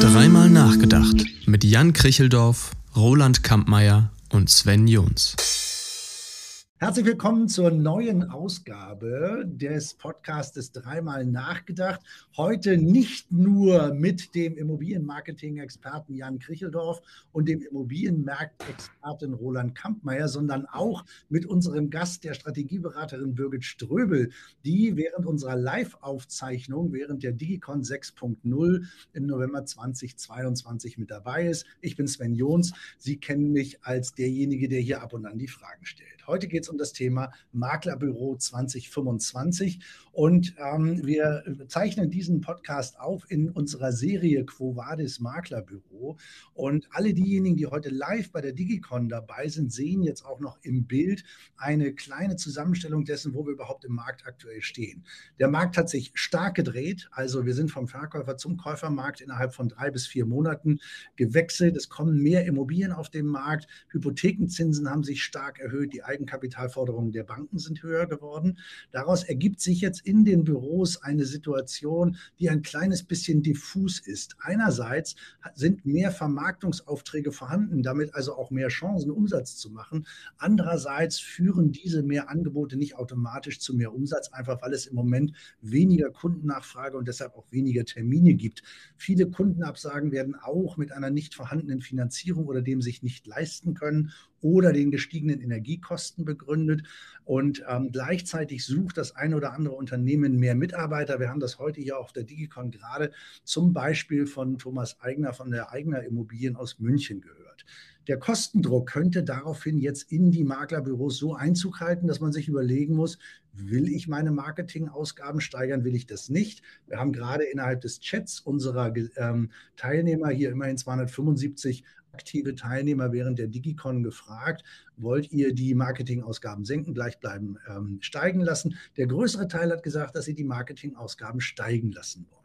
Dreimal nachgedacht mit Jan Kricheldorf, Roland Kampmeier und Sven Jons. Herzlich willkommen zur neuen Ausgabe des Podcastes Dreimal nachgedacht. Heute nicht nur mit dem Immobilienmarketing-Experten Jan Kricheldorf und dem Immobilienmarktexperten Roland Kampmeier, sondern auch mit unserem Gast, der Strategieberaterin Birgit Ströbel, die während unserer Live-Aufzeichnung, während der Digicon 6.0 im November 2022 mit dabei ist. Ich bin Sven Jons. Sie kennen mich als derjenige, der hier ab und an die Fragen stellt. Heute geht es um das Thema Maklerbüro 2025 und ähm, wir zeichnen diesen Podcast auf in unserer Serie Quo Vadis Maklerbüro. Und alle diejenigen, die heute live bei der Digicon dabei sind, sehen jetzt auch noch im Bild eine kleine Zusammenstellung dessen, wo wir überhaupt im Markt aktuell stehen. Der Markt hat sich stark gedreht. Also wir sind vom Verkäufer zum Käufermarkt innerhalb von drei bis vier Monaten gewechselt. Es kommen mehr Immobilien auf den Markt. Hypothekenzinsen haben sich stark erhöht. Die Eigenkapitalforderungen der Banken sind höher geworden. Daraus ergibt sich jetzt in den Büros eine Situation, die ein kleines bisschen diffus ist. Einerseits sind mehr Vermarktungsaufträge vorhanden, damit also auch mehr Chancen, Umsatz zu machen. Andererseits führen diese mehr Angebote nicht automatisch zu mehr Umsatz, einfach weil es im Moment weniger Kundennachfrage und deshalb auch weniger Termine gibt. Viele Kundenabsagen werden auch mit einer nicht vorhandenen Finanzierung oder dem sich nicht leisten können oder den gestiegenen Energiekosten begründet. Und ähm, gleichzeitig sucht das eine oder andere Unternehmen mehr Mitarbeiter. Wir haben das heute hier auf der Digicon gerade zum Beispiel von Thomas Eigner von der Eigner Immobilien aus München gehört. Der Kostendruck könnte daraufhin jetzt in die Maklerbüros so Einzug halten, dass man sich überlegen muss, will ich meine Marketingausgaben steigern, will ich das nicht? Wir haben gerade innerhalb des Chats unserer ähm, Teilnehmer hier immerhin 275 aktive Teilnehmer während der Digicon gefragt, wollt ihr die Marketingausgaben senken, gleich bleiben, ähm, steigen lassen? Der größere Teil hat gesagt, dass sie die Marketingausgaben steigen lassen wollen.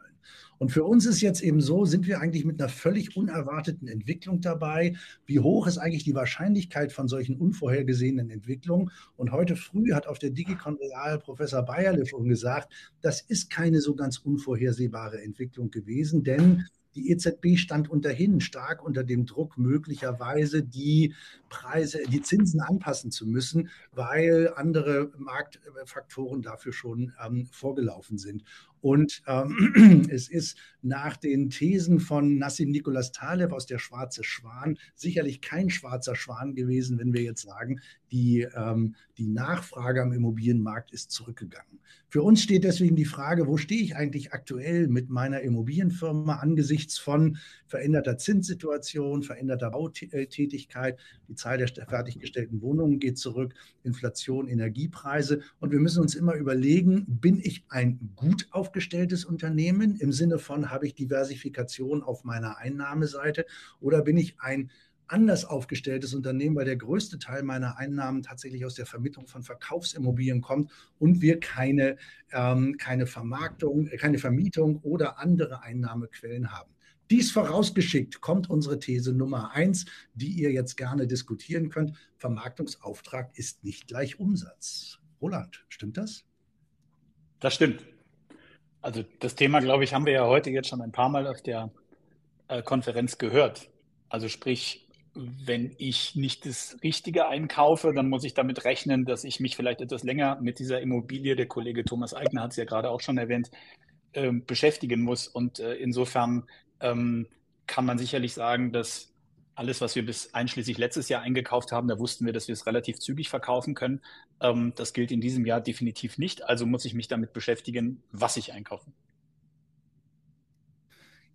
Und für uns ist jetzt eben so, sind wir eigentlich mit einer völlig unerwarteten Entwicklung dabei. Wie hoch ist eigentlich die Wahrscheinlichkeit von solchen unvorhergesehenen Entwicklungen? Und heute früh hat auf der Digicon Real Professor Bayerle schon gesagt, das ist keine so ganz unvorhersehbare Entwicklung gewesen, denn die EZB stand unterhin stark unter dem Druck, möglicherweise die Preise, die Zinsen anpassen zu müssen, weil andere Marktfaktoren dafür schon ähm, vorgelaufen sind. Und ähm, es ist nach den Thesen von Nassim Nikolas Taleb aus der Schwarze Schwan sicherlich kein schwarzer Schwan gewesen, wenn wir jetzt sagen, die, ähm, die Nachfrage am Immobilienmarkt ist zurückgegangen. Für uns steht deswegen die Frage, wo stehe ich eigentlich aktuell mit meiner Immobilienfirma angesichts von veränderter Zinssituation, veränderter Bautätigkeit. Die Zahl der fertiggestellten Wohnungen geht zurück, Inflation, Energiepreise. Und wir müssen uns immer überlegen, bin ich ein gut aufgestelltes Unternehmen im Sinne von, habe ich Diversifikation auf meiner Einnahmeseite oder bin ich ein anders aufgestelltes Unternehmen, weil der größte Teil meiner Einnahmen tatsächlich aus der Vermittlung von Verkaufsimmobilien kommt und wir keine, ähm, keine Vermarktung, keine Vermietung oder andere Einnahmequellen haben. Dies vorausgeschickt kommt unsere These Nummer eins, die ihr jetzt gerne diskutieren könnt. Vermarktungsauftrag ist nicht gleich Umsatz. Roland, stimmt das? Das stimmt. Also das Thema, glaube ich, haben wir ja heute jetzt schon ein paar Mal auf der äh, Konferenz gehört. Also sprich, wenn ich nicht das Richtige einkaufe, dann muss ich damit rechnen, dass ich mich vielleicht etwas länger mit dieser Immobilie, der Kollege Thomas Eigner hat es ja gerade auch schon erwähnt, äh, beschäftigen muss. Und äh, insofern ähm, kann man sicherlich sagen, dass alles, was wir bis einschließlich letztes Jahr eingekauft haben, da wussten wir, dass wir es relativ zügig verkaufen können. Ähm, das gilt in diesem Jahr definitiv nicht. Also muss ich mich damit beschäftigen, was ich einkaufe.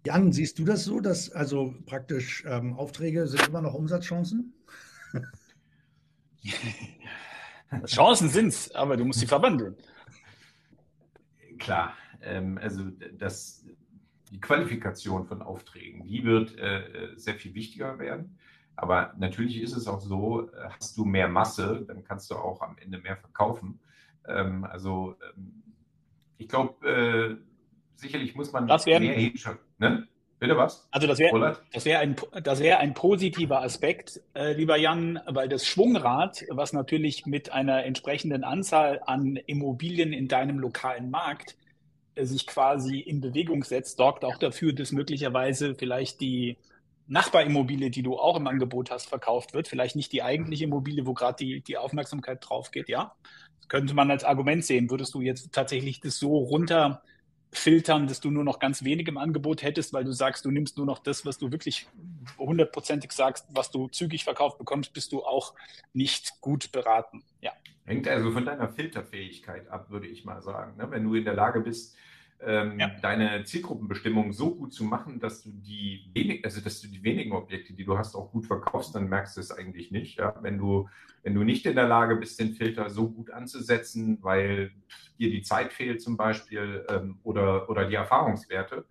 Jan, siehst du das so, dass also praktisch ähm, Aufträge sind immer noch Umsatzchancen? Chancen sind es, aber du musst sie verwandeln. Klar, ähm, also das die Qualifikation von Aufträgen, die wird äh, äh, sehr viel wichtiger werden. Aber natürlich ist es auch so, äh, hast du mehr Masse, dann kannst du auch am Ende mehr verkaufen. Ähm, also ähm, ich glaube, äh, sicherlich muss man das werden, mehr hinschauen. Ne? Bitte was? Also das wäre das wär ein, das wär ein positiver Aspekt, äh, lieber Jan, weil das Schwungrad, was natürlich mit einer entsprechenden Anzahl an Immobilien in deinem lokalen Markt sich quasi in Bewegung setzt, sorgt auch dafür, dass möglicherweise vielleicht die Nachbarimmobilie, die du auch im Angebot hast, verkauft wird. Vielleicht nicht die eigentliche Immobilie, wo gerade die, die Aufmerksamkeit drauf geht, ja. Das könnte man als Argument sehen. Würdest du jetzt tatsächlich das so runterfiltern, dass du nur noch ganz wenig im Angebot hättest, weil du sagst, du nimmst nur noch das, was du wirklich hundertprozentig sagst, was du zügig verkauft bekommst, bist du auch nicht gut beraten. Ja. Hängt also von deiner Filterfähigkeit ab, würde ich mal sagen. Ne? Wenn du in der Lage bist, ähm, ja. deine Zielgruppenbestimmung so gut zu machen, dass du die wenig, also dass du die wenigen Objekte, die du hast, auch gut verkaufst, dann merkst du es eigentlich nicht. Ja? Wenn du, wenn du nicht in der Lage bist, den Filter so gut anzusetzen, weil dir die Zeit fehlt zum Beispiel ähm, oder, oder die Erfahrungswerte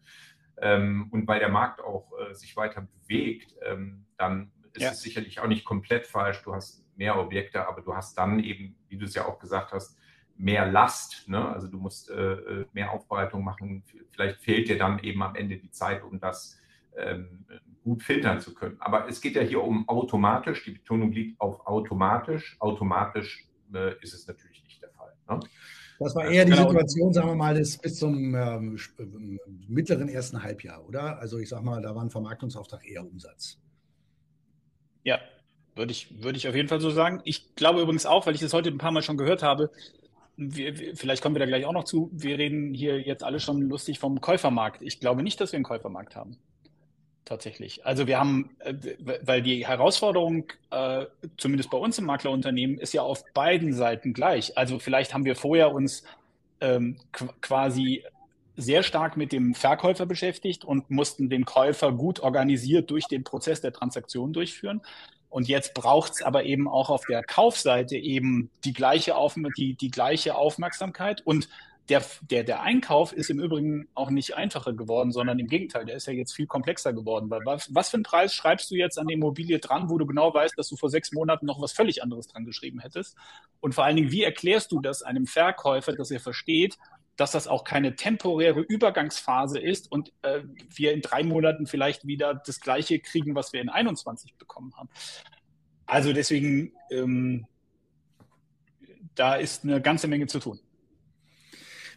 ähm, und weil der Markt auch äh, sich weiter bewegt, ähm, dann ist ja. es sicherlich auch nicht komplett falsch. Du hast mehr Objekte, aber du hast dann eben, wie du es ja auch gesagt hast, mehr Last. Ne? Also du musst äh, äh, mehr Aufbereitung machen. Vielleicht fehlt dir dann eben am Ende die Zeit, um das ähm, gut filtern zu können. Aber es geht ja hier um automatisch. Die Betonung liegt auf automatisch. Automatisch äh, ist es natürlich nicht der Fall. Ne? Das war eher die genau. Situation, sagen wir mal, des, bis zum ähm, ähm, mittleren ersten Halbjahr, oder? Also ich sage mal, da war ein Vermarktungsauftrag eher Umsatz. Ja, würde ich, würde ich auf jeden Fall so sagen. Ich glaube übrigens auch, weil ich das heute ein paar Mal schon gehört habe, wir, vielleicht kommen wir da gleich auch noch zu. Wir reden hier jetzt alle schon lustig vom Käufermarkt. Ich glaube nicht, dass wir einen Käufermarkt haben. Tatsächlich. Also wir haben, äh, weil die Herausforderung, äh, zumindest bei uns im Maklerunternehmen, ist ja auf beiden Seiten gleich. Also vielleicht haben wir vorher uns ähm, quasi sehr stark mit dem Verkäufer beschäftigt und mussten den Käufer gut organisiert durch den Prozess der Transaktion durchführen. Und jetzt braucht es aber eben auch auf der Kaufseite eben die gleiche, Auf die, die gleiche Aufmerksamkeit. Und der, der, der Einkauf ist im Übrigen auch nicht einfacher geworden, sondern im Gegenteil, der ist ja jetzt viel komplexer geworden. Weil was, was für einen Preis schreibst du jetzt an die Immobilie dran, wo du genau weißt, dass du vor sechs Monaten noch was völlig anderes dran geschrieben hättest? Und vor allen Dingen, wie erklärst du das einem Verkäufer, dass er versteht, dass das auch keine temporäre Übergangsphase ist und äh, wir in drei Monaten vielleicht wieder das Gleiche kriegen, was wir in 21 bekommen haben. Also deswegen, ähm, da ist eine ganze Menge zu tun.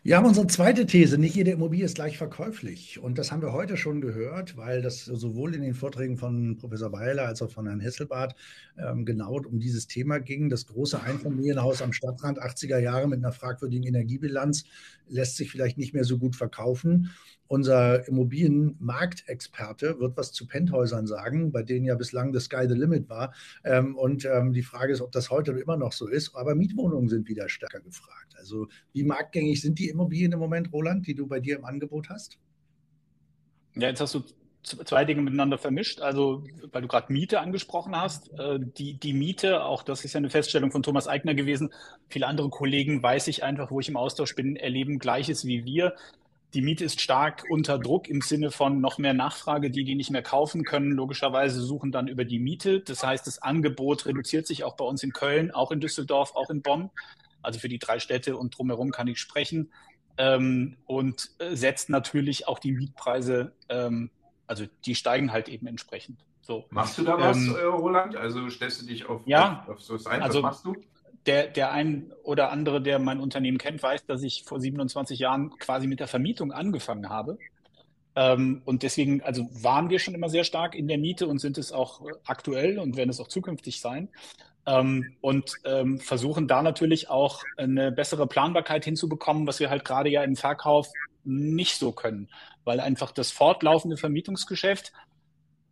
Wir haben unsere zweite These, nicht jede Immobilie ist gleich verkäuflich. Und das haben wir heute schon gehört, weil das sowohl in den Vorträgen von Professor Weiler als auch von Herrn Hesselbart ähm, genau um dieses Thema ging. Das große Einfamilienhaus am Stadtrand 80er Jahre mit einer fragwürdigen Energiebilanz lässt sich vielleicht nicht mehr so gut verkaufen. Unser Immobilienmarktexperte wird was zu Penthäusern sagen, bei denen ja bislang das Sky the Limit war. Ähm, und ähm, die Frage ist, ob das heute immer noch so ist. Aber Mietwohnungen sind wieder stärker gefragt. Also wie marktgängig sind die Immobilien im Moment, Roland, die du bei dir im Angebot hast? Ja, jetzt hast du zwei Dinge miteinander vermischt. Also, weil du gerade Miete angesprochen hast, äh, die, die Miete, auch das ist ja eine Feststellung von Thomas Eigner gewesen. Viele andere Kollegen, weiß ich einfach, wo ich im Austausch bin, erleben Gleiches wie wir die Miete ist stark unter Druck im Sinne von noch mehr Nachfrage. Die, die nicht mehr kaufen können, logischerweise suchen dann über die Miete. Das heißt, das Angebot reduziert sich auch bei uns in Köln, auch in Düsseldorf, auch in Bonn. Also für die drei Städte und drumherum kann ich sprechen. Ähm, und äh, setzt natürlich auch die Mietpreise, ähm, also die steigen halt eben entsprechend. So. Machst du da was, ähm, äh, Roland? Also stellst du dich auf, ja, auf, auf so ein? Also, was machst du? der, der ein oder andere, der mein Unternehmen kennt, weiß, dass ich vor 27 Jahren quasi mit der Vermietung angefangen habe. Ähm, und deswegen, also waren wir schon immer sehr stark in der Miete und sind es auch aktuell und werden es auch zukünftig sein. Ähm, und ähm, versuchen da natürlich auch eine bessere Planbarkeit hinzubekommen, was wir halt gerade ja im Verkauf nicht so können, weil einfach das fortlaufende Vermietungsgeschäft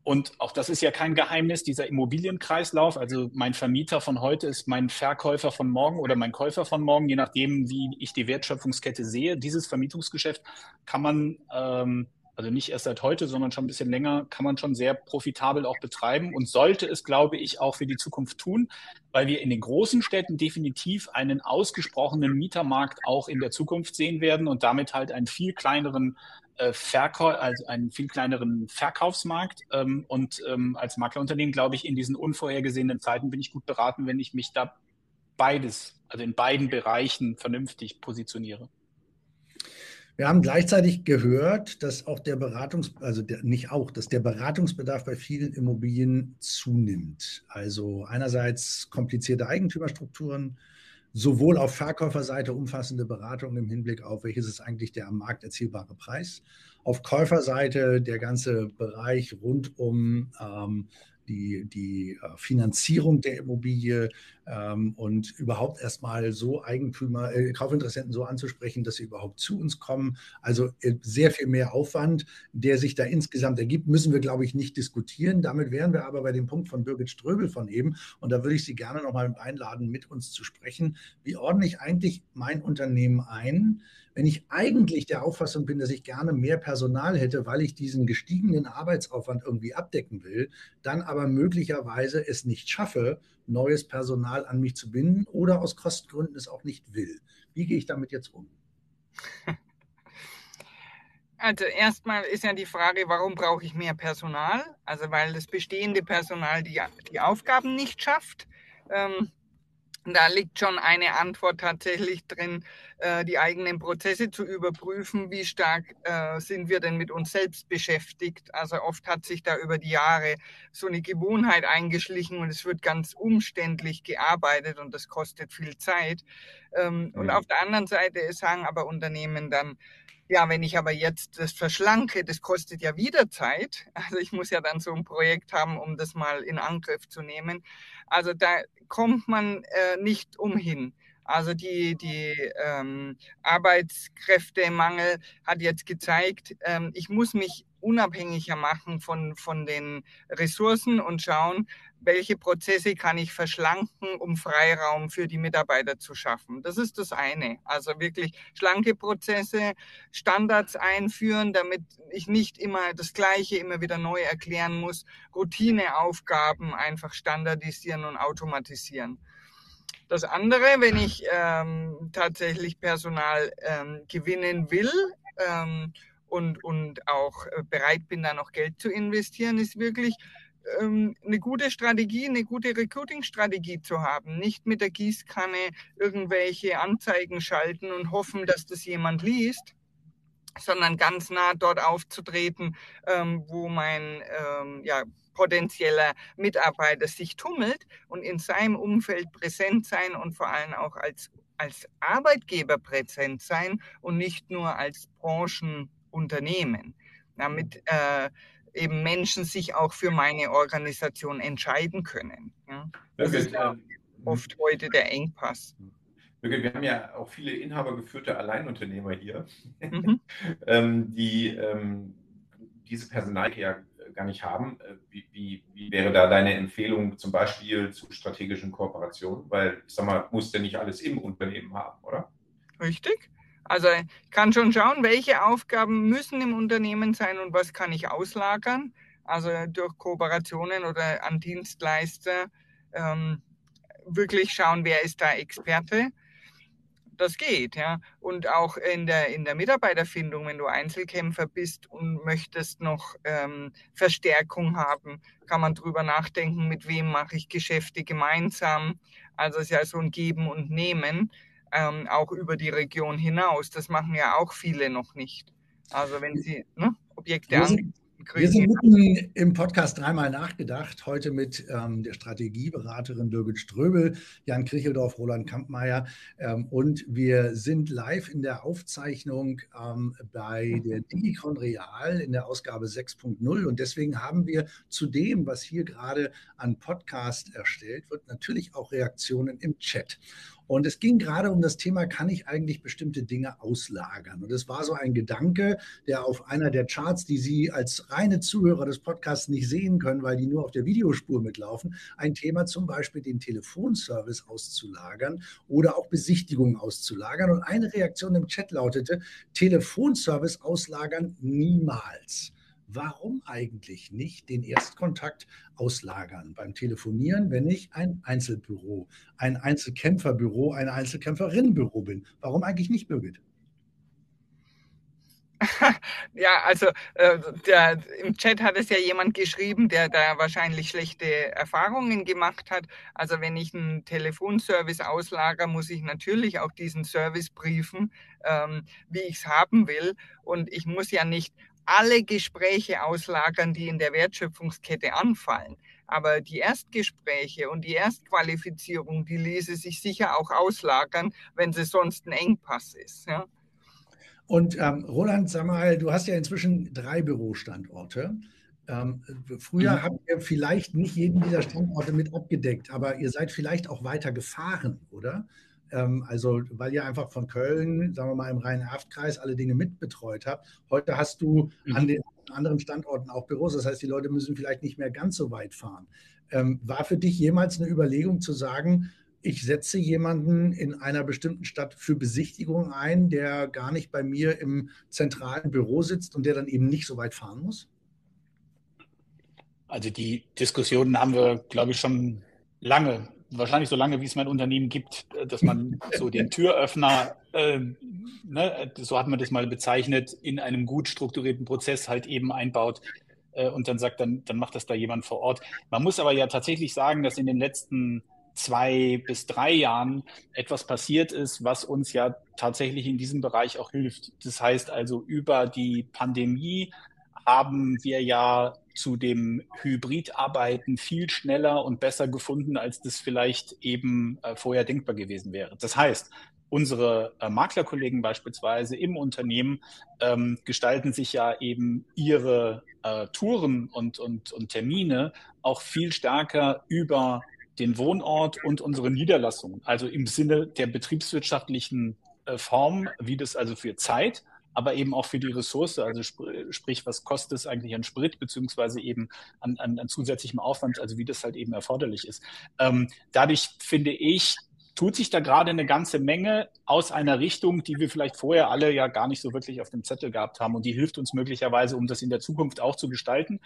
und auch das ist ja kein Geheimnis, dieser Immobilienkreislauf. Also mein Vermieter von heute ist mein Verkäufer von morgen oder mein Käufer von morgen, je nachdem, wie ich die Wertschöpfungskette sehe. Dieses Vermietungsgeschäft kann man, ähm, also nicht erst seit heute, sondern schon ein bisschen länger, kann man schon sehr profitabel auch betreiben und sollte es, glaube ich, auch für die Zukunft tun, weil wir in den großen Städten definitiv einen ausgesprochenen Mietermarkt auch in der Zukunft sehen werden und damit halt einen viel kleineren äh, Verkauf, also einen viel kleineren Verkaufsmarkt. Ähm, und ähm, als Maklerunternehmen glaube ich, in diesen unvorhergesehenen Zeiten bin ich gut beraten, wenn ich mich da beides, also in beiden Bereichen vernünftig positioniere. Wir haben gleichzeitig gehört, dass auch der Beratungs, also der, nicht auch, dass der Beratungsbedarf bei vielen Immobilien zunimmt. Also einerseits komplizierte Eigentümerstrukturen, sowohl auf Verkäuferseite umfassende Beratung im Hinblick auf, welches ist eigentlich der am Markt erzielbare Preis, auf Käuferseite der ganze Bereich rund um ähm, die, die äh, Finanzierung der Immobilie ähm, und überhaupt erstmal so Eigentümer, äh, Kaufinteressenten so anzusprechen, dass sie überhaupt zu uns kommen. Also äh, sehr viel mehr Aufwand, der sich da insgesamt ergibt, müssen wir, glaube ich, nicht diskutieren. Damit wären wir aber bei dem Punkt von Birgit Ströbel von eben. Und da würde ich Sie gerne nochmal einladen, mit uns zu sprechen. Wie ordne ich eigentlich mein Unternehmen ein? Wenn ich eigentlich der Auffassung bin, dass ich gerne mehr Personal hätte, weil ich diesen gestiegenen Arbeitsaufwand irgendwie abdecken will, dann aber möglicherweise es nicht schaffe, neues Personal an mich zu binden oder aus Kostengründen es auch nicht will. Wie gehe ich damit jetzt um? Also erstmal ist ja die Frage, warum brauche ich mehr Personal? Also weil das bestehende Personal die, die Aufgaben nicht schafft. Ähm, da liegt schon eine Antwort tatsächlich drin, äh, die eigenen Prozesse zu überprüfen. Wie stark äh, sind wir denn mit uns selbst beschäftigt? Also oft hat sich da über die Jahre so eine Gewohnheit eingeschlichen und es wird ganz umständlich gearbeitet und das kostet viel Zeit. Ähm, und auf der anderen Seite sagen aber Unternehmen dann, ja, wenn ich aber jetzt das verschlanke, das kostet ja wieder Zeit. Also ich muss ja dann so ein Projekt haben, um das mal in Angriff zu nehmen. Also da kommt man äh, nicht umhin. Also die, die ähm, Arbeitskräftemangel hat jetzt gezeigt, ähm, ich muss mich unabhängiger machen von, von den Ressourcen und schauen, welche Prozesse kann ich verschlanken, um Freiraum für die Mitarbeiter zu schaffen. Das ist das eine. Also wirklich schlanke Prozesse, Standards einführen, damit ich nicht immer das Gleiche immer wieder neu erklären muss, Routineaufgaben einfach standardisieren und automatisieren. Das andere, wenn ich ähm, tatsächlich Personal ähm, gewinnen will, ähm, und, und auch äh, bereit bin, da noch Geld zu investieren, ist wirklich ähm, eine gute Strategie, eine gute Recruiting-Strategie zu haben. Nicht mit der Gießkanne irgendwelche Anzeigen schalten und hoffen, dass das jemand liest, sondern ganz nah dort aufzutreten, ähm, wo mein ähm, ja, potenzieller Mitarbeiter sich tummelt und in seinem Umfeld präsent sein und vor allem auch als, als Arbeitgeber präsent sein und nicht nur als Branchen Unternehmen, damit äh, eben Menschen sich auch für meine Organisation entscheiden können. Ja. Das ist ja ähm, oft heute der Engpass. Wir haben ja auch viele inhabergeführte Alleinunternehmer hier, mhm. ähm, die ähm, diese Personal ja gar nicht haben. Äh, wie, wie, wie, wäre da deine Empfehlung zum Beispiel zu strategischen Kooperationen? Weil, ich sag mal, muss ja nicht alles im Unternehmen haben, oder? Richtig. Also ich kann schon schauen, welche Aufgaben müssen im Unternehmen sein und was kann ich auslagern. Also durch Kooperationen oder an Dienstleister ähm, wirklich schauen, wer ist da Experte. Das geht, ja. Und auch in der, in der Mitarbeiterfindung, wenn du Einzelkämpfer bist und möchtest noch ähm, Verstärkung haben, kann man drüber nachdenken, mit wem mache ich Geschäfte gemeinsam. Also es ist ja so ein Geben und Nehmen ähm, auch über die Region hinaus. Das machen ja auch viele noch nicht. Also wenn Sie ne, Objekte an. Wir sind mitten im Podcast dreimal nachgedacht, heute mit ähm, der Strategieberaterin Birgit Ströbel, Jan Kricheldorf, Roland Kampmeier. Ähm, und wir sind live in der Aufzeichnung ähm, bei der Digicon Real in der Ausgabe 6.0 und deswegen haben wir zu dem, was hier gerade an Podcast erstellt wird, natürlich auch Reaktionen im Chat. Und es ging gerade um das Thema, kann ich eigentlich bestimmte Dinge auslagern? Und es war so ein Gedanke, der auf einer der Charts, die Sie als reine Zuhörer des Podcasts nicht sehen können, weil die nur auf der Videospur mitlaufen, ein Thema zum Beispiel den Telefonservice auszulagern oder auch Besichtigungen auszulagern. Und eine Reaktion im Chat lautete, Telefonservice auslagern niemals warum eigentlich nicht den Erstkontakt auslagern beim Telefonieren, wenn ich ein Einzelbüro, ein Einzelkämpferbüro, ein Einzelkämpferinnenbüro bin? Warum eigentlich nicht, Birgit? ja, also äh, der, im Chat hat es ja jemand geschrieben, der da wahrscheinlich schlechte Erfahrungen gemacht hat. Also wenn ich einen Telefonservice auslager, muss ich natürlich auch diesen Service briefen, ähm, wie ich es haben will. Und ich muss ja nicht alle Gespräche auslagern, die in der Wertschöpfungskette anfallen. Aber die Erstgespräche und die Erstqualifizierung, die ließe sich sicher auch auslagern, wenn sie sonst ein Engpass ist. Ja? Und ähm, Roland, sag mal, du hast ja inzwischen drei Bürostandorte. Ähm, früher mhm. habt ihr vielleicht nicht jeden dieser Standorte mit abgedeckt, aber ihr seid vielleicht auch weiter gefahren, oder? Ähm, also, weil ihr einfach von Köln, sagen wir mal im Rhein-Erft-Kreis, alle Dinge mitbetreut habt. Heute hast du mhm. an den anderen Standorten auch Büros. Das heißt, die Leute müssen vielleicht nicht mehr ganz so weit fahren. Ähm, war für dich jemals eine Überlegung zu sagen, ich setze jemanden in einer bestimmten Stadt für Besichtigung ein, der gar nicht bei mir im zentralen Büro sitzt und der dann eben nicht so weit fahren muss? Also die Diskussionen haben wir, glaube ich, schon lange, wahrscheinlich so lange, wie es mein Unternehmen gibt, dass man so den Türöffner, äh, ne, so hat man das mal bezeichnet, in einem gut strukturierten Prozess halt eben einbaut äh, und dann sagt, dann, dann macht das da jemand vor Ort. Man muss aber ja tatsächlich sagen, dass in den letzten zwei bis drei Jahren etwas passiert ist, was uns ja tatsächlich in diesem Bereich auch hilft. Das heißt also, über die Pandemie haben wir ja zu dem Hybridarbeiten viel schneller und besser gefunden, als das vielleicht eben äh, vorher denkbar gewesen wäre. Das heißt, unsere äh, Maklerkollegen beispielsweise im Unternehmen ähm, gestalten sich ja eben ihre äh, Touren und, und, und Termine auch viel stärker über den Wohnort und unsere Niederlassung, also im Sinne der betriebswirtschaftlichen äh, Form, wie das also für Zeit, aber eben auch für die Ressource, also sp sprich, was kostet es eigentlich an Sprit, beziehungsweise eben an, an, an zusätzlichem Aufwand, also wie das halt eben erforderlich ist. Ähm, dadurch finde ich, tut sich da gerade eine ganze Menge aus einer Richtung, die wir vielleicht vorher alle ja gar nicht so wirklich auf dem Zettel gehabt haben. Und die hilft uns möglicherweise, um das in der Zukunft auch zu gestalten.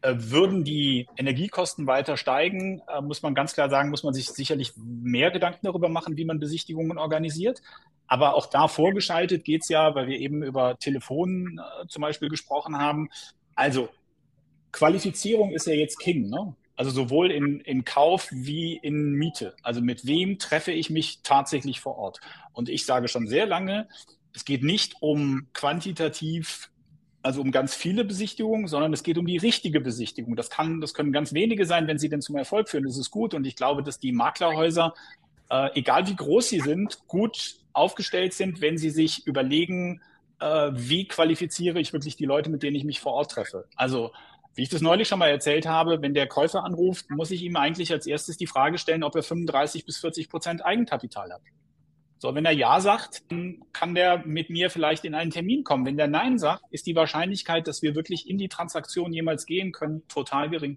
Äh, würden die Energiekosten weiter steigen, äh, muss man ganz klar sagen, muss man sich sicherlich mehr Gedanken darüber machen, wie man Besichtigungen organisiert. Aber auch da vorgeschaltet geht's ja, weil wir eben über Telefon äh, zum Beispiel gesprochen haben. Also Qualifizierung ist ja jetzt King. Ne? Also sowohl in, in Kauf wie in Miete. Also mit wem treffe ich mich tatsächlich vor Ort? Und ich sage schon sehr lange, es geht nicht um quantitativ, also um ganz viele Besichtigungen, sondern es geht um die richtige Besichtigung. Das kann, das können ganz wenige sein, wenn sie denn zum Erfolg führen. Das ist gut. Und ich glaube, dass die Maklerhäuser, äh, egal wie groß sie sind, gut aufgestellt sind, wenn sie sich überlegen, äh, wie qualifiziere ich wirklich die Leute, mit denen ich mich vor Ort treffe. Also wie ich das neulich schon mal erzählt habe, wenn der Käufer anruft, muss ich ihm eigentlich als erstes die Frage stellen, ob er 35 bis 40 Prozent Eigenkapital hat. So, wenn er Ja sagt, dann kann der mit mir vielleicht in einen Termin kommen. Wenn der Nein sagt, ist die Wahrscheinlichkeit, dass wir wirklich in die Transaktion jemals gehen können, total gering.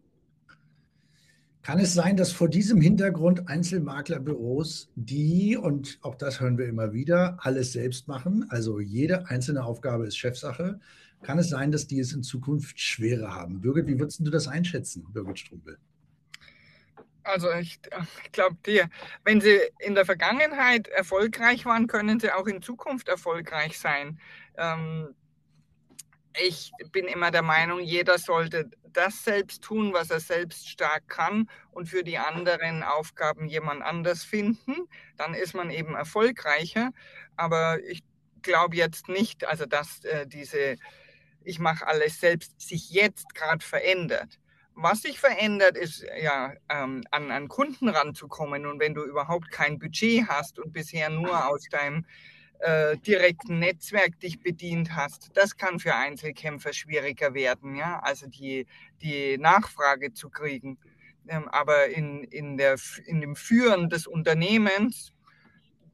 Kann es sein, dass vor diesem Hintergrund Einzelmaklerbüros, die, und auch das hören wir immer wieder, alles selbst machen, also jede einzelne Aufgabe ist Chefsache, kann es sein, dass die es in Zukunft schwerer haben? Birgit, wie würdest du das einschätzen, Birgit Strumpel? Also ich, ich glaube, wenn sie in der Vergangenheit erfolgreich waren, können sie auch in Zukunft erfolgreich sein. Ähm, ich bin immer der Meinung, jeder sollte das selbst tun, was er selbst stark kann und für die anderen Aufgaben jemand anders finden. Dann ist man eben erfolgreicher. Aber ich glaube jetzt nicht, also dass äh, diese ich mache alles selbst, sich jetzt gerade verändert. Was sich verändert, ist ja ähm, an, an Kunden ranzukommen. Und wenn du überhaupt kein Budget hast und bisher nur aus deinem äh, direkten Netzwerk dich bedient hast, das kann für Einzelkämpfer schwieriger werden, ja, also die, die Nachfrage zu kriegen. Ähm, aber in, in, der, in dem Führen des Unternehmens,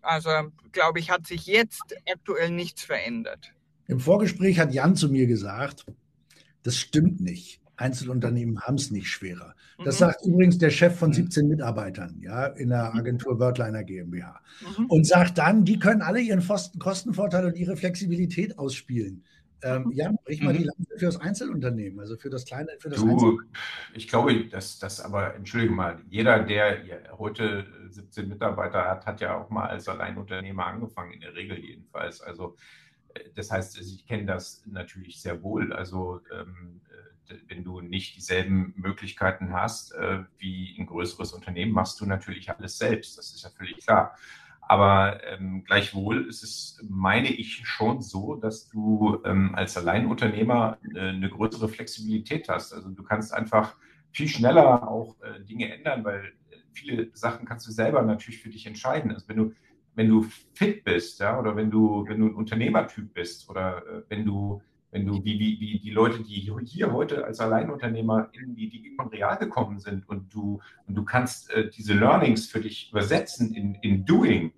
also glaube ich, hat sich jetzt aktuell nichts verändert. Im Vorgespräch hat Jan zu mir gesagt, das stimmt nicht. Einzelunternehmen haben es nicht schwerer. Das mhm. sagt übrigens der Chef von 17 mhm. Mitarbeitern, ja, in der mhm. Agentur Wordliner GmbH. Mhm. Und sagt dann, die können alle ihren Kostenvorteil und ihre Flexibilität ausspielen. Ähm, mhm. Jan, brich mal die Lanze für das Einzelunternehmen, also für das kleine, für das du, Ich glaube, dass das aber, entschuldige mal, jeder, der heute 17 Mitarbeiter hat, hat ja auch mal als Alleinunternehmer angefangen, in der Regel jedenfalls. Also Das heißt, ich kenne das natürlich sehr wohl. Also ähm, wenn du nicht dieselben Möglichkeiten hast äh, wie ein größeres Unternehmen, machst du natürlich alles selbst. Das ist ja völlig klar. Aber ähm, gleichwohl ist es, meine ich, schon so, dass du ähm, als Alleinunternehmer äh, eine größere Flexibilität hast. Also du kannst einfach viel schneller auch äh, Dinge ändern, weil viele Sachen kannst du selber natürlich für dich entscheiden. Also wenn du, wenn du fit bist, ja, oder wenn du, wenn du ein Unternehmertyp bist oder äh, wenn du wenn du, wie, wie, wie die Leute, die hier heute als Alleinunternehmer in die Digicon Real gekommen sind und du, und du kannst äh, diese Learnings für dich übersetzen in, in Doing,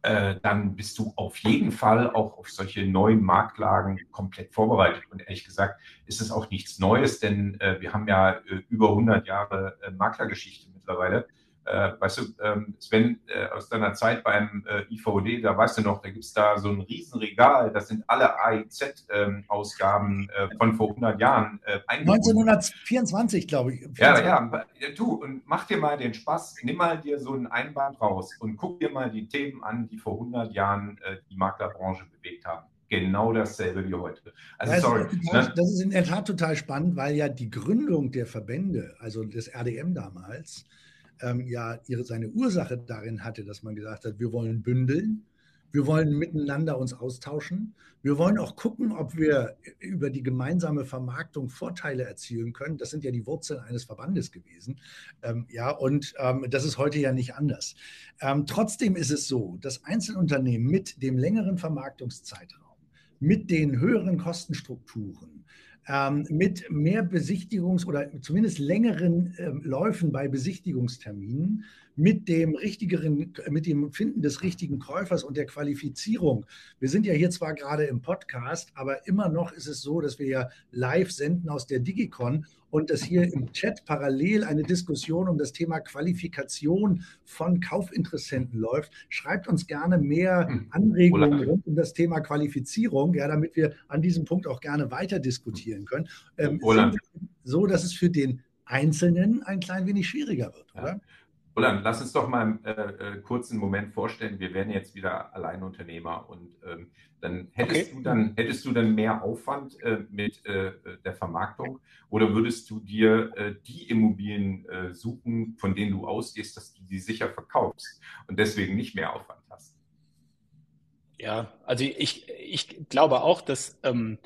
äh, dann bist du auf jeden Fall auch auf solche neuen Marktlagen komplett vorbereitet. Und ehrlich gesagt ist es auch nichts Neues, denn äh, wir haben ja äh, über 100 Jahre äh, Maklergeschichte mittlerweile äh, weißt du, ähm, Sven, äh, aus deiner Zeit beim äh, IVD, da weißt du noch, da gibt es da so ein Riesenregal, das sind alle AIZ-Ausgaben ähm, äh, von vor 100 Jahren. Äh, 1924, glaube ich. 24. Ja, ja, du, und mach dir mal den Spaß, nimm mal dir so ein Einband raus und guck dir mal die Themen an, die vor 100 Jahren äh, die Maklerbranche bewegt haben genau dasselbe wie heute. Also, das, sorry. Ist total, das ist in der Tat total spannend, weil ja die Gründung der Verbände, also des RDM damals, ähm, ja ihre, seine Ursache darin hatte, dass man gesagt hat, wir wollen bündeln, wir wollen miteinander uns austauschen, wir wollen auch gucken, ob wir über die gemeinsame Vermarktung Vorteile erzielen können. Das sind ja die Wurzeln eines Verbandes gewesen. Ähm, ja, und ähm, das ist heute ja nicht anders. Ähm, trotzdem ist es so, dass Einzelunternehmen mit dem längeren Vermarktungszeitraum, mit den höheren Kostenstrukturen, ähm, mit mehr Besichtigungs- oder zumindest längeren ähm, Läufen bei Besichtigungsterminen mit dem richtigeren, mit dem Finden des richtigen Käufers und der Qualifizierung. Wir sind ja hier zwar gerade im Podcast, aber immer noch ist es so, dass wir ja live senden aus der Digicon und dass hier im Chat parallel eine Diskussion um das Thema Qualifikation von Kaufinteressenten läuft. Schreibt uns gerne mehr hm. Anregungen rund um das Thema Qualifizierung, ja, damit wir an diesem Punkt auch gerne weiter diskutieren können. Ähm, so, dass es für den Einzelnen ein klein wenig schwieriger wird, ja. oder? Roland, lass uns doch mal äh, äh, kurz einen Moment vorstellen. Wir werden jetzt wieder Alleinunternehmer und ähm, dann hättest okay. du dann hättest du dann mehr Aufwand äh, mit äh, der Vermarktung oder würdest du dir äh, die Immobilien äh, suchen, von denen du ausgehst, dass du die sicher verkaufst und deswegen nicht mehr Aufwand hast? Ja, also ich, ich glaube auch, dass ähm,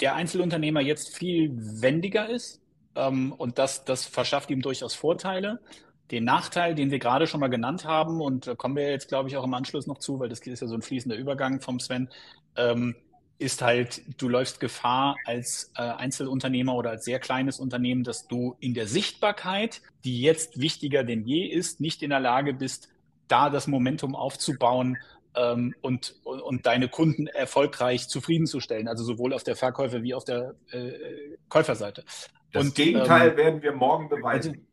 der Einzelunternehmer jetzt viel wendiger ist ähm, und das, das verschafft ihm durchaus Vorteile. Den Nachteil, den wir gerade schon mal genannt haben, und da kommen wir jetzt, glaube ich, auch im Anschluss noch zu, weil das ist ja so ein fließender Übergang vom Sven, ähm, ist halt, du läufst Gefahr als äh, Einzelunternehmer oder als sehr kleines Unternehmen, dass du in der Sichtbarkeit, die jetzt wichtiger denn je ist, nicht in der Lage bist, da das Momentum aufzubauen ähm, und, und, deine Kunden erfolgreich zufriedenzustellen, also sowohl auf der Verkäufer- wie auf der äh, Käuferseite. Das und, Gegenteil ähm, werden wir morgen beweisen.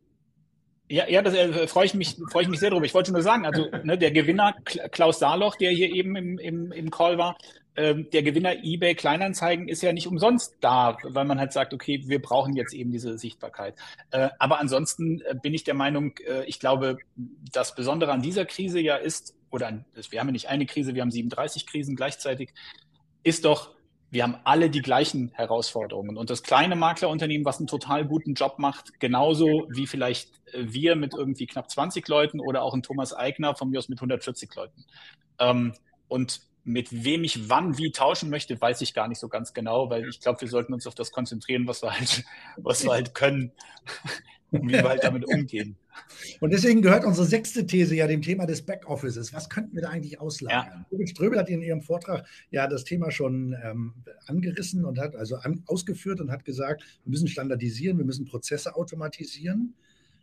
Ja, ja, das äh, freue ich mich, freue ich mich sehr darüber. Ich wollte nur sagen, also ne, der Gewinner Klaus Saarloch, der hier eben im, im, im Call war, ähm, der Gewinner eBay Kleinanzeigen ist ja nicht umsonst da, weil man halt sagt, okay, wir brauchen jetzt eben diese Sichtbarkeit. Äh, aber ansonsten äh, bin ich der Meinung, äh, ich glaube, das Besondere an dieser Krise ja ist, oder wir haben ja nicht eine Krise, wir haben 37 Krisen gleichzeitig, ist doch, wir haben alle die gleichen Herausforderungen. Und das kleine Maklerunternehmen, was einen total guten Job macht, genauso wie vielleicht äh, wir mit irgendwie knapp 20 Leuten oder auch ein Thomas Eigner von mir aus mit 140 Leuten. Ähm, und mit wem ich wann wie tauschen möchte, weiß ich gar nicht so ganz genau, weil ich glaube, wir sollten uns auf das konzentrieren, was wir halt, was wir halt können und wie wir halt damit umgehen. Und deswegen gehört unsere sechste These ja dem Thema des Backoffices. Was könnten wir da eigentlich auslagern? Ja. Ströbel hat in ihrem Vortrag ja das Thema schon ähm, angerissen und hat also an, ausgeführt und hat gesagt, wir müssen standardisieren, wir müssen Prozesse automatisieren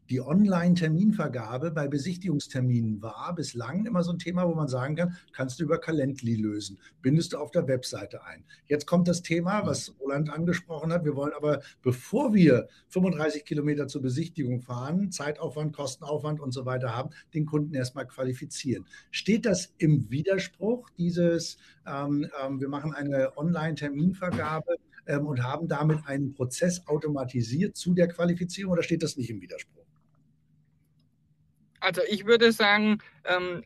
die Online-Terminvergabe bei Besichtigungsterminen war bislang immer so ein Thema, wo man sagen kann, kannst du über Calendly lösen, bindest du auf der Webseite ein. Jetzt kommt das Thema, was Roland angesprochen hat. Wir wollen aber, bevor wir 35 Kilometer zur Besichtigung fahren, Zeitaufwand, Kostenaufwand und so weiter haben, den Kunden erstmal qualifizieren. Steht das im Widerspruch, dieses, ähm, ähm, wir machen eine Online-Terminvergabe ähm, und haben damit einen Prozess automatisiert zu der Qualifizierung oder steht das nicht im Widerspruch? Also ich würde sagen, ähm,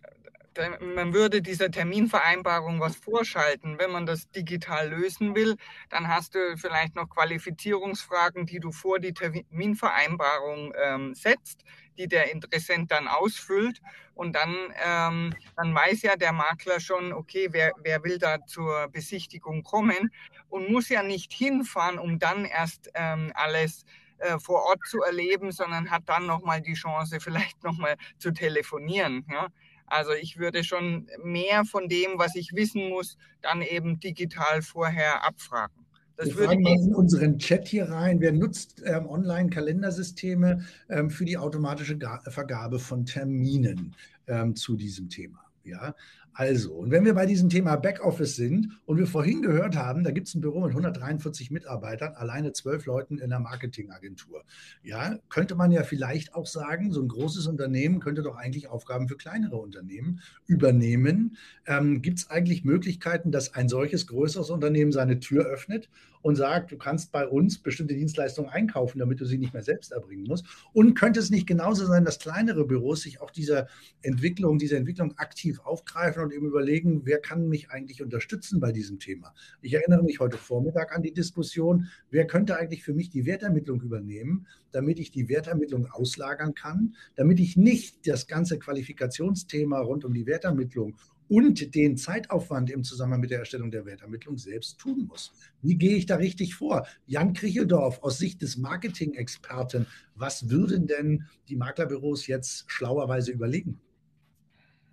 man würde dieser Terminvereinbarung was vorschalten. Wenn man das digital lösen will, dann hast du vielleicht noch Qualifizierungsfragen, die du vor die Terminvereinbarung ähm, setzt, die der Interessent dann ausfüllt. Und dann, ähm, dann weiß ja der Makler schon, okay, wer, wer will da zur Besichtigung kommen und muss ja nicht hinfahren, um dann erst ähm, alles äh, vor Ort zu erleben, sondern hat dann nochmal die Chance, vielleicht nochmal zu telefonieren. Ja? Also ich würde schon mehr von dem, was ich wissen muss, dann eben digital vorher abfragen. Das Wir fragen mal in unseren Chat hier rein. Wer nutzt ähm, Online-Kalendersysteme ähm, für die automatische Ga Vergabe von Terminen ähm, zu diesem Thema? Ja, also, und wenn wir bei diesem Thema Backoffice sind und wir vorhin gehört haben, da gibt es ein Büro mit 143 Mitarbeitern, alleine zwölf Leuten in der Marketingagentur. Ja, könnte man ja vielleicht auch sagen, so ein großes Unternehmen könnte doch eigentlich Aufgaben für kleinere Unternehmen übernehmen. Ähm, gibt es eigentlich Möglichkeiten, dass ein solches größeres Unternehmen seine Tür öffnet und sagt, du kannst bei uns bestimmte Dienstleistungen einkaufen, damit du sie nicht mehr selbst erbringen musst? Und könnte es nicht genauso sein, dass kleinere Büros sich auch dieser Entwicklung, dieser Entwicklung aktiv aufgreifen und eben überlegen, wer kann mich eigentlich unterstützen bei diesem Thema? Ich erinnere mich heute Vormittag an die Diskussion, wer könnte eigentlich für mich die Wertermittlung übernehmen, damit ich die Wertermittlung auslagern kann, damit ich nicht das ganze Qualifikationsthema rund um die Wertermittlung und den Zeitaufwand im Zusammenhang mit der Erstellung der Wertermittlung selbst tun muss. Wie gehe ich da richtig vor? Jan Kricheldorf aus Sicht des Marketing-Experten, was würden denn die Maklerbüros jetzt schlauerweise überlegen?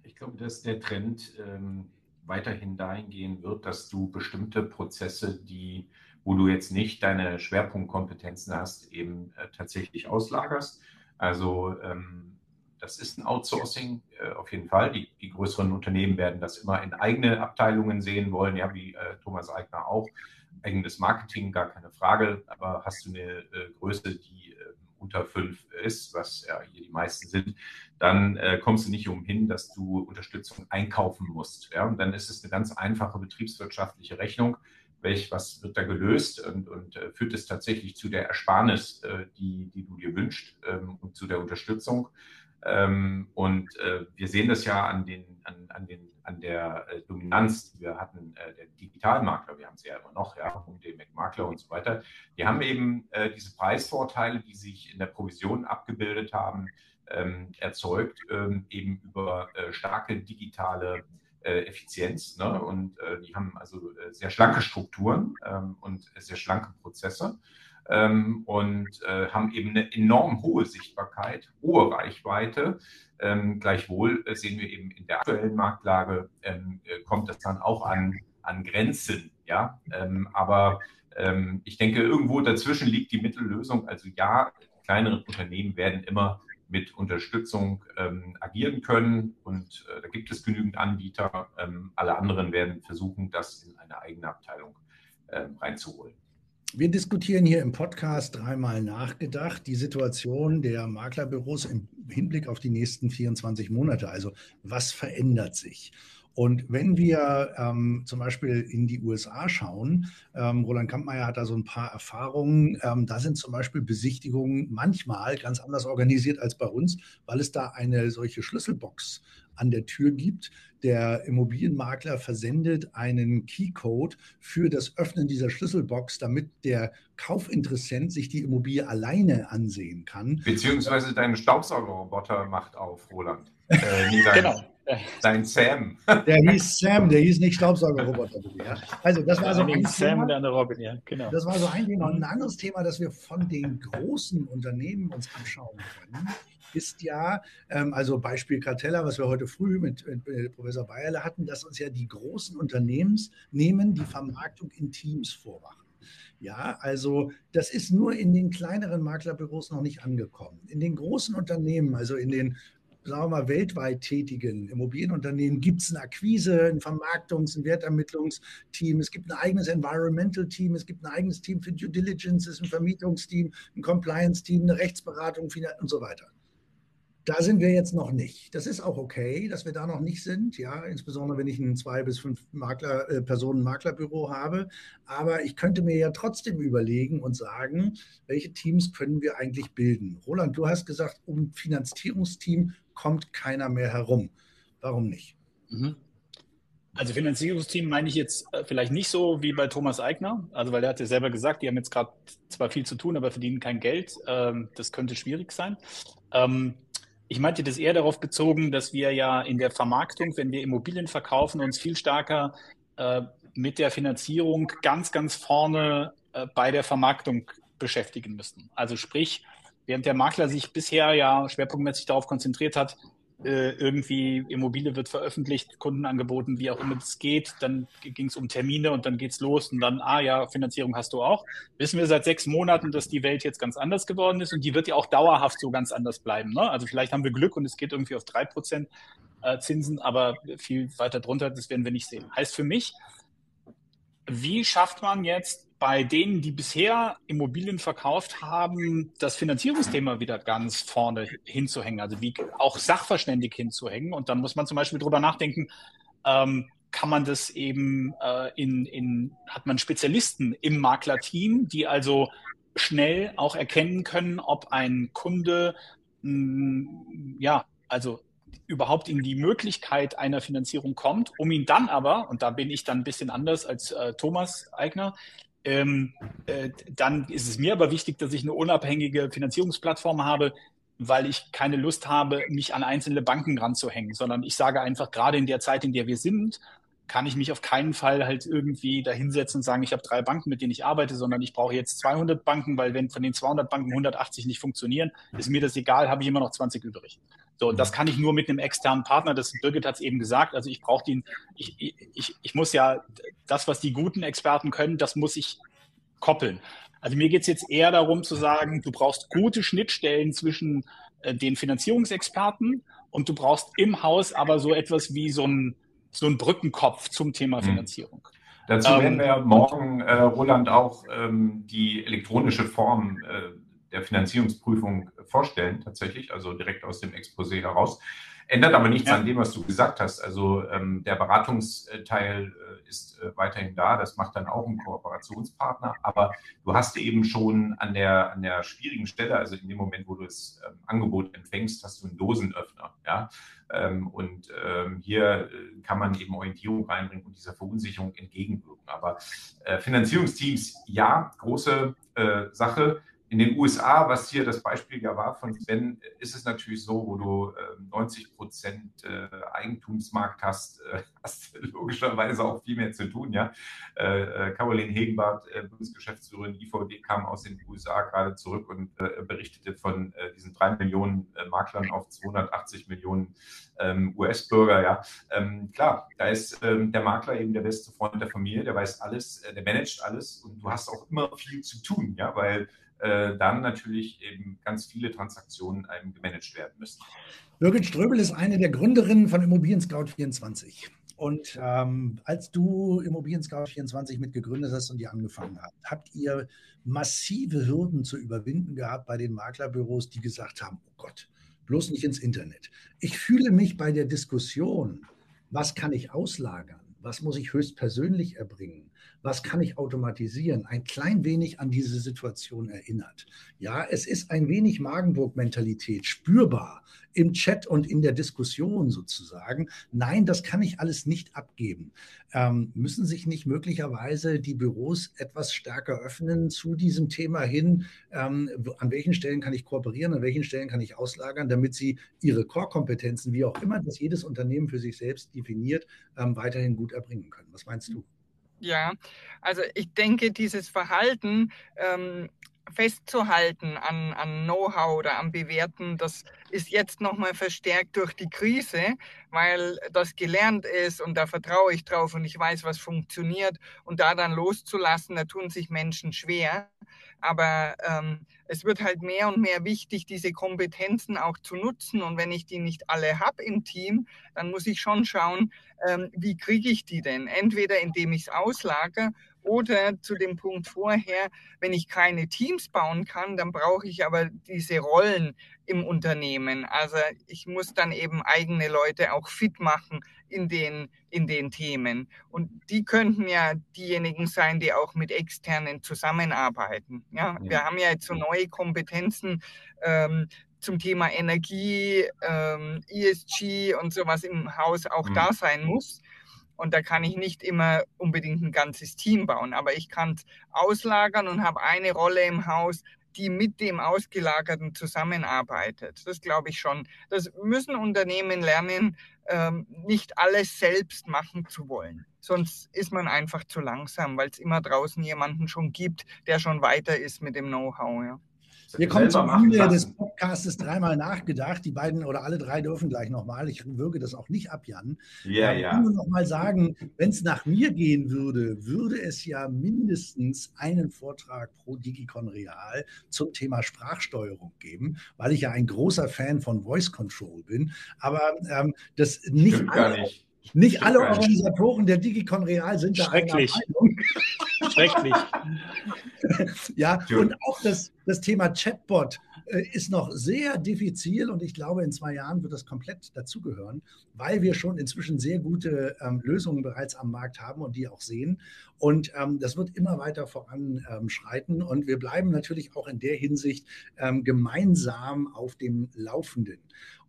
Ich glaube, dass der Trend ähm, weiterhin dahin gehen wird, dass du bestimmte Prozesse, die, wo du jetzt nicht deine Schwerpunktkompetenzen hast, eben äh, tatsächlich auslagerst. Also ähm, das ist ein Outsourcing äh, auf jeden Fall. Die, die, größeren Unternehmen werden das immer in eigene Abteilungen sehen wollen, ja, wie äh, Thomas Eigner auch. Eigenes Marketing, gar keine Frage. Aber hast du eine äh, Größe, die äh, unter fünf ist, was ja hier die meisten sind, dann äh, kommst du nicht umhin, dass du Unterstützung einkaufen musst. Ja? Und dann ist es eine ganz einfache betriebswirtschaftliche Rechnung. Welch, was wird da gelöst und, und äh, führt es tatsächlich zu der Ersparnis, die, die du dir wünschst ähm, und zu der Unterstützung? Ähm, und äh, wir sehen das ja an, den, an, an, den, an der äh, Dominanz, die wir hatten, äh, der Digitalmakler, wir haben sie ja immer noch, ja, um den Makler und so weiter. Die haben eben diese Preisvorteile, die sich in der Provision abgebildet haben, ähm, erzeugt, ähm, eben über starke digitale Effizienz. Ne? Und die haben also sehr schlanke Strukturen und sehr schlanke Prozesse ähm, und äh, haben eben eine enorm hohe Sichtbarkeit, hohe Reichweite. Ähm, gleichwohl äh, sehen wir eben in der aktuellen Marktlage, ähm, äh, kommt das dann auch an, an Grenzen. Ja? Ähm, aber ähm, ich denke, irgendwo dazwischen liegt die Mittellösung. Also ja, kleinere Unternehmen werden immer mit Unterstützung ähm, agieren können. Und äh, da gibt es genügend Anbieter. Ähm, alle anderen werden versuchen, das in eine eigene Abteilung ähm, reinzuholen. Wir diskutieren hier im Podcast dreimal nachgedacht die Situation der Maklerbüros im Hinblick auf die nächsten 24 Monate. Also was verändert sich? Und wenn wir ähm, zum Beispiel in die USA schauen, ähm, Roland Kampmeier hat da so ein paar Erfahrungen, ähm, da sind zum Beispiel Besichtigungen manchmal ganz anders organisiert als bei uns, weil es da eine solche Schlüsselbox an der Tür gibt. Der Immobilienmakler versendet einen Keycode für das Öffnen dieser Schlüsselbox, damit der Kaufinteressent sich die Immobilie alleine ansehen kann. Beziehungsweise dein Staubsaugerroboter macht auf, Roland. Äh, genau. Dein Sam. Der hieß Sam, der hieß nicht Staubsaugerroboter. Ja. Also das war so ein Sam Thema. Der Robin, ja, genau. Das war so ein Thema. Und ein anderes Thema, das wir von den großen Unternehmen uns anschauen können, ist ja, ähm, also Beispiel Cartella, was wir heute früh mit, mit Professor Bayerle hatten, dass uns ja die großen Unternehmens nehmen die Vermarktung in Teams vormachen. Ja, also das ist nur in den kleineren Maklerbüros noch nicht angekommen. In den großen Unternehmen, also in den sagen wir mal, weltweit tätigen Immobilienunternehmen gibt es ein Akquise, ein Vermarktungs-, ein Wertermittlungsteam, es gibt ein eigenes Environmental-Team, es gibt ein eigenes Team für Due Diligence, ein Vermietungsteam, ein Compliance-Team, eine Rechtsberatung und so weiter. Da sind wir jetzt noch nicht. Das ist auch okay, dass wir da noch nicht sind, ja, insbesondere wenn ich ein zwei bis fünf Makler, äh, Personen Maklerbüro habe. Aber ich könnte mir ja trotzdem überlegen und sagen, welche Teams können wir eigentlich bilden? Roland, du hast gesagt, um Finanzierungsteam kommt keiner mehr herum. Warum nicht? Mhm. Also Finanzierungsteam meine ich jetzt äh, vielleicht nicht so wie bei Thomas Eigner, also weil er hat ja selber gesagt, die haben jetzt gerade zwar viel zu tun, aber verdienen kein Geld. Ähm, das könnte schwierig sein. Ich meinte das eher darauf bezogen, dass wir ja in der Vermarktung, wenn wir Immobilien verkaufen, uns viel stärker äh, mit der Finanzierung ganz, ganz vorne äh, bei der Vermarktung beschäftigen müssen. Also sprich, während der Makler sich bisher ja schwerpunktmäßig darauf konzentriert hat, äh, irgendwie Immobilie wird veröffentlicht, Kunden angeboten, wie auch immer es geht. Dann ging es um Termine und dann geht's los und dann, ah ja, Finanzierung hast du auch. Wissen wir seit sechs Monaten, dass die Welt jetzt ganz anders geworden ist und die wird ja auch dauerhaft so ganz anders bleiben. Ne? Also vielleicht haben wir Glück und es geht irgendwie auf drei Prozent äh, Zinsen, aber viel weiter drunter, das werden wir nicht sehen. Heißt für mich, wie schafft man jetzt bei denen, die bisher Immobilien verkauft haben, das Finanzierungsthema wieder ganz vorne hinzuhängen, also wie auch sachverständig hinzuhängen. Und dann muss man zum Beispiel drüber nachdenken, ähm, kann man das eben äh, in, in, hat man Spezialisten im Maklerteam, die also schnell auch erkennen können, ob ein Kunde, mh, mm, ja, also überhaupt in die Möglichkeit einer Finanzierung kommt, um ihn dann aber, und da bin ich dann ein bisschen anders als äh, Thomas Eigner, ähm, äh, dann ist es mir aber wichtig, dass ich eine unabhängige Finanzierungsplattform habe, weil ich keine Lust habe, mich an einzelne Banken ranzuhängen, sondern ich sage einfach, gerade in der Zeit, in der wir sind, kann ich mich auf keinen Fall halt irgendwie dahinsetzen und sagen, ich habe drei Banken, mit denen ich arbeite, sondern ich brauche jetzt 200 Banken, weil wenn von den 200 Banken 180 nicht funktionieren, ist mir das egal, habe ich immer noch 20 übrig. So, und das kann ich nur mit einem externen Partner, das Birgit hat es eben gesagt, also ich brauche den, ich, ich, ich muss ja das, was die guten Experten können, das muss ich koppeln. Also mir geht es jetzt eher darum zu sagen, du brauchst gute Schnittstellen zwischen äh, den Finanzierungsexperten und du brauchst im Haus aber so etwas wie so ein so ein Brückenkopf zum Thema mhm. Finanzierung. Dazu werden ähm, wir morgen, äh, Roland, auch ähm, die elektronische Form äh, der Finanzierungsprüfung vorstellen, tatsächlich, also direkt aus dem Exposé heraus. Ändert aber nichts ja. an dem, was du gesagt hast. Also ähm, der Beratungsteil äh, ist äh, weiterhin da. Das macht dann auch ein Kooperationspartner. Aber du hast eben schon an der, an der schwierigen Stelle, also in dem Moment, wo du das ähm, Angebot empfängst, hast du einen Dosenöffner. Ja? Ähm, und ähm, hier äh, kann man eben Orientierung reinbringen und dieser Verunsicherung entgegenwirken. Aber äh, Finanzierungsteams, ja, große äh, Sache in den USA, was hier das Beispiel ja war von Sven, ist es natürlich so, wo du äh, 90 Prozent äh, Eigentumsmarkt hast, äh, hast logischerweise auch viel mehr zu tun. Ja, äh, Caroline Hegenbart, Bundesgeschäftsführerin IVD, kam aus den USA gerade zurück und berichtete von diesen drei Millionen Maklern auf 280 Millionen ähm, US-Bürger. Ja, ähm, klar, da ist ähm, der Makler eben der beste Freund der Familie, der weiß alles, der managt alles und du hast auch immer viel zu tun, ja, weil äh, dann natürlich eben ganz viele Transaktionen einem gemanagt werden müssen. Birgit Ströbel ist eine der Gründerinnen von Immobilien Scout 24. Und ähm, als du Immobilien Scout 24 mitgegründet hast und die angefangen habt, habt ihr massive Hürden zu überwinden gehabt bei den Maklerbüros, die gesagt haben, oh Gott, bloß nicht ins Internet. Ich fühle mich bei der Diskussion, was kann ich auslagern, was muss ich höchstpersönlich erbringen, was kann ich automatisieren, ein klein wenig an diese Situation erinnert. Ja, es ist ein wenig Magenburg-Mentalität spürbar im Chat und in der Diskussion sozusagen. Nein, das kann ich alles nicht abgeben. Ähm, müssen sich nicht möglicherweise die Büros etwas stärker öffnen zu diesem Thema hin? Ähm, an welchen Stellen kann ich kooperieren, an welchen Stellen kann ich auslagern, damit sie ihre Core-Kompetenzen, wie auch immer das jedes Unternehmen für sich selbst definiert, ähm, weiterhin gut erbringen können? Was meinst du? Ja, also ich denke, dieses Verhalten ähm, festzuhalten an, an Know-how oder am Bewerten, das ist jetzt nochmal verstärkt durch die Krise, weil das gelernt ist und da vertraue ich drauf und ich weiß, was funktioniert und da dann loszulassen, da tun sich Menschen schwer. Aber ähm, es wird halt mehr und mehr wichtig, diese Kompetenzen auch zu nutzen. Und wenn ich die nicht alle habe im Team, dann muss ich schon schauen, ähm, wie kriege ich die denn? Entweder indem ich es auslagere oder zu dem Punkt vorher, wenn ich keine Teams bauen kann, dann brauche ich aber diese Rollen im Unternehmen. Also ich muss dann eben eigene Leute auch fit machen in den, in den Themen. Und die könnten ja diejenigen sein, die auch mit externen zusammenarbeiten. Ja, ja. wir haben ja jetzt so neue Kompetenzen. Ähm, zum Thema Energie, ähm, ESG und sowas im Haus auch mhm. da sein muss. Und da kann ich nicht immer unbedingt ein ganzes Team bauen, aber ich kann es auslagern und habe eine Rolle im Haus, die mit dem Ausgelagerten zusammenarbeitet. Das glaube ich schon. Das müssen Unternehmen lernen, ähm, nicht alles selbst machen zu wollen. Sonst ist man einfach zu langsam, weil es immer draußen jemanden schon gibt, der schon weiter ist mit dem Know-how. Ja. Wir kommen zum Ende des Podcasts dreimal nachgedacht. Die beiden oder alle drei dürfen gleich nochmal. Ich würge das auch nicht ab, Jan. Ja, ja. Ich kann nur noch mal sagen, wenn es nach mir gehen würde, würde es ja mindestens einen Vortrag pro Digicon Real zum Thema Sprachsteuerung geben, weil ich ja ein großer Fan von Voice Control bin. Aber ähm, das nicht, Stimmt gar nicht. Nicht alle Organisatoren der Digicon Real sind da Schrecklich. Schrecklich. ja, und auch das, das Thema Chatbot äh, ist noch sehr diffizil und ich glaube, in zwei Jahren wird das komplett dazugehören, weil wir schon inzwischen sehr gute ähm, Lösungen bereits am Markt haben und die auch sehen. Und ähm, das wird immer weiter voranschreiten ähm, und wir bleiben natürlich auch in der Hinsicht ähm, gemeinsam auf dem Laufenden.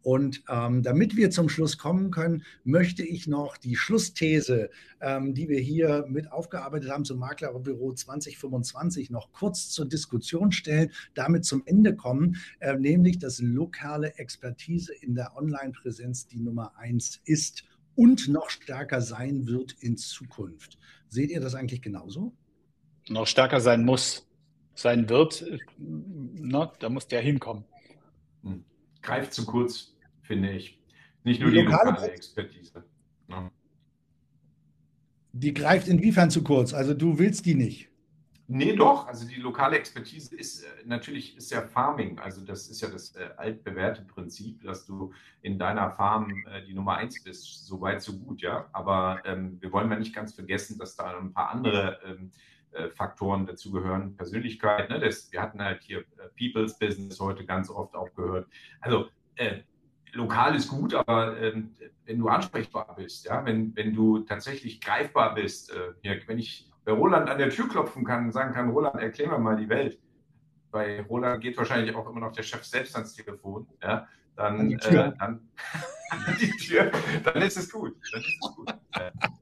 Und ähm, damit wir zum Schluss kommen können, möchte ich noch die Schlussthese, ähm, die wir hier mit aufgearbeitet haben zum Maklerbüro 2025, noch kurz zur Diskussion stellen, damit zum Ende kommen, äh, nämlich dass lokale Expertise in der Online-Präsenz die Nummer eins ist und noch stärker sein wird in Zukunft. Seht ihr das eigentlich genauso? Noch stärker sein muss, sein wird, na, da muss der hinkommen. Hm. Greift zu kurz, finde ich. Nicht nur die, die lokale, lokale Expertise. Ja. Die greift inwiefern zu kurz? Also du willst die nicht? Nee, doch. Also die lokale Expertise ist äh, natürlich ist ja Farming. Also das ist ja das äh, altbewährte Prinzip, dass du in deiner Farm äh, die Nummer eins bist. So weit, so gut, ja. Aber ähm, wir wollen ja nicht ganz vergessen, dass da ein paar andere ähm, äh, Faktoren dazu gehören. Persönlichkeit, ne? das, wir hatten halt hier äh, People's Business heute ganz oft auch gehört. Also äh, lokal ist gut, aber ähm, wenn du ansprechbar bist, ja, wenn, wenn du tatsächlich greifbar bist, ja, wenn ich bei Roland an der Tür klopfen kann und sagen kann, Roland, erklär mir mal die Welt. Bei Roland geht wahrscheinlich auch immer noch der Chef selbst ans Telefon. Ja, dann, äh, dann, die Tür, dann ist es gut. Dann ist es gut.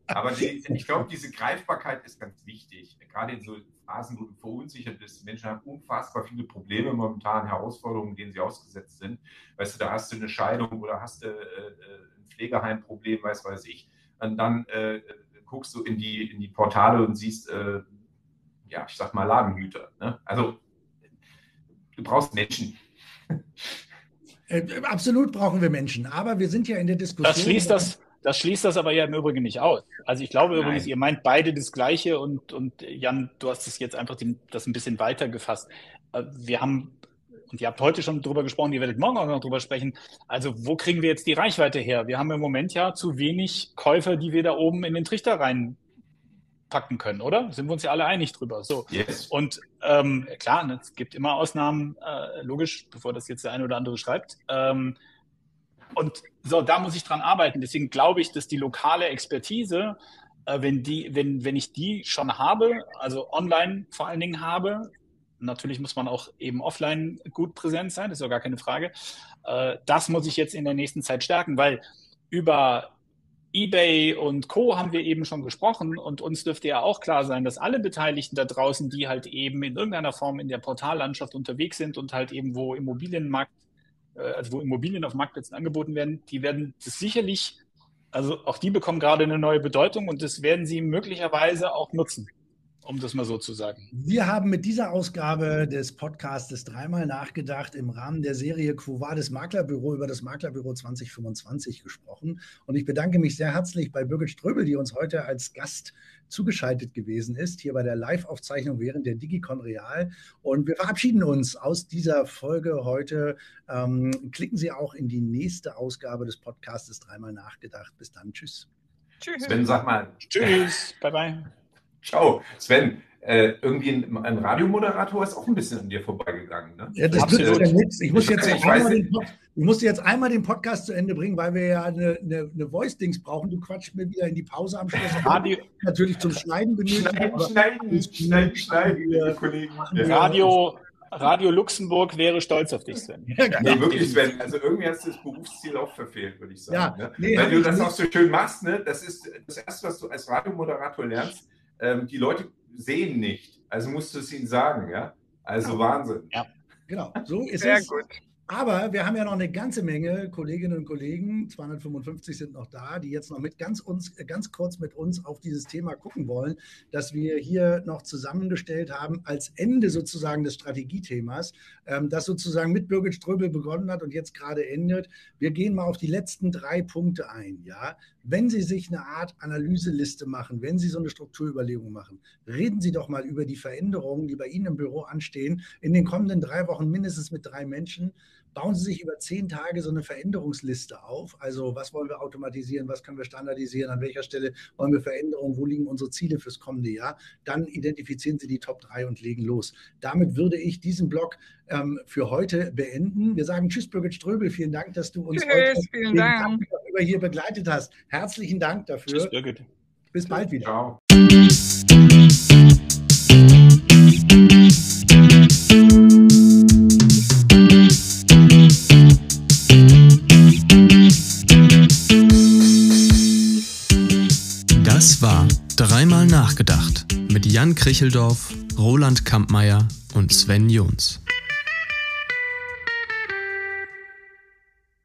Aber die, ich glaube, diese Greifbarkeit ist ganz wichtig. Gerade in so Phasen, wo du verunsichert bist. Menschen haben unfassbar viele Probleme momentan, Herausforderungen, denen sie ausgesetzt sind. Weißt du, da hast du eine Scheidung oder hast du äh, ein Pflegeheimproblem, weiß weiß ich. Und dann äh, guckst du in die, in die Portale und siehst, äh, ja, ich sag mal Ladenhüter. Ne? Also du brauchst Menschen. Äh, absolut brauchen wir Menschen, aber wir sind ja in der Diskussion. Das schließt das, das schließt das aber ja im Übrigen nicht aus. Also ich glaube Nein. übrigens, ihr meint beide das Gleiche und, und Jan, du hast es jetzt einfach den, das ein bisschen weiter gefasst. Äh, wir haben und ihr habt heute schon drüber gesprochen, ihr werdet morgen auch noch drüber sprechen. Also, wo kriegen wir jetzt die Reichweite her? Wir haben im Moment ja zu wenig Käufer, die wir da oben in den Trichter reinpacken können, oder? Sind wir uns ja alle einig drüber. So. Yes. Und ähm, klar, ne, es gibt immer Ausnahmen, äh, logisch, bevor das jetzt der eine oder andere schreibt. Ähm, und so, da muss ich dran arbeiten. Deswegen glaube ich, dass die lokale Expertise, äh, wenn die, wenn, wenn ich die schon habe, also online vor allen Dingen habe, Natürlich muss man auch eben offline gut präsent sein, das ist ja gar keine Frage. Äh, das muss ich jetzt in der nächsten Zeit stärken, weil über eBay und Co. haben wir eben schon gesprochen und uns dürfte ja auch klar sein, dass alle Beteiligten da draußen, die halt eben in irgendeiner Form in der Portallandschaft unterwegs sind und halt eben wo Immobilienmarkt, also wo Immobilien auf Marktplätzen angeboten werden, die werden das sicherlich, also auch die bekommen gerade eine neue Bedeutung und das werden sie möglicherweise auch nutzen um das mal so zu sagen. Wir haben mit dieser Ausgabe des Podcasts dreimal nachgedacht im Rahmen der Serie Quo Vadis Maklerbüro über das Maklerbüro 2025 gesprochen. Und ich bedanke mich sehr herzlich bei Birgit Ströbel, die uns heute als Gast zugeschaltet gewesen ist, hier bei der Live-Aufzeichnung während der Digicon Real. Und wir verabschieden uns aus dieser Folge heute. Ähm, klicken Sie auch in die nächste Ausgabe des Podcasts dreimal nachgedacht. Bis dann. Tschüss. Tschüss. Sven, sag mal. Tschüss. bye bye. Ciao. Sven, äh, irgendwie ein, ein, Radiomoderator ist auch ein bisschen an dir vorbeigegangen. Ne? Ja, das nützt ja nichts. Ich, muss jetzt ich, einmal den, ich musste jetzt einmal den Podcast zu Ende bringen, weil wir ja eine, eine, eine Voice-Dings brauchen. Du quatschst mir wieder in die Pause am Schluss. Radio. Natürlich zum Schneiden benötigen. Schneiden, schneiden, schneiden, schneiden, Kollegen. Radio, Radio Luxemburg wäre stolz auf dich, Sven. Ja, nee, wirklich, Sven. Also irgendwie hast du das Berufsziel auch verfehlt, würde ich sagen. Ja, ne? nee, Weil du das auch so schön machst, ne? das ist das Erste, was du als Radiomoderator lernst. Ähm, die Leute sehen nicht, also musst du es ihnen sagen. ja. Also Wahnsinn. Ja. Genau, so ist Sehr es. Gut. Aber wir haben ja noch eine ganze Menge Kolleginnen und Kollegen, 255 sind noch da, die jetzt noch mit ganz, uns, ganz kurz mit uns auf dieses Thema gucken wollen, das wir hier noch zusammengestellt haben als Ende sozusagen des Strategiethemas, ähm, das sozusagen mit Birgit Ströbel begonnen hat und jetzt gerade endet. Wir gehen mal auf die letzten drei Punkte ein. Ja, wenn Sie sich eine Art Analyseliste machen, wenn Sie so eine Strukturüberlegung machen, reden Sie doch mal über die Veränderungen, die bei Ihnen im Büro anstehen, in den kommenden drei Wochen mindestens mit drei Menschen bauen Sie sich über zehn Tage so eine Veränderungsliste auf. Also was wollen wir automatisieren, was können wir standardisieren, an welcher Stelle wollen wir Veränderungen, wo liegen unsere Ziele fürs kommende Jahr. Dann identifizieren Sie die Top 3 und legen los. Damit würde ich diesen Blog ähm, für heute beenden. Wir sagen Tschüss, Birgit Ströbel. Vielen Dank, dass du uns Tschüss, heute Dank. Über hier begleitet hast. Herzlichen Dank dafür. Tschüss, Birgit. Bis bald wieder. Ciao. Dreimal nachgedacht mit Jan Kricheldorf, Roland Kampmeier und Sven Jons.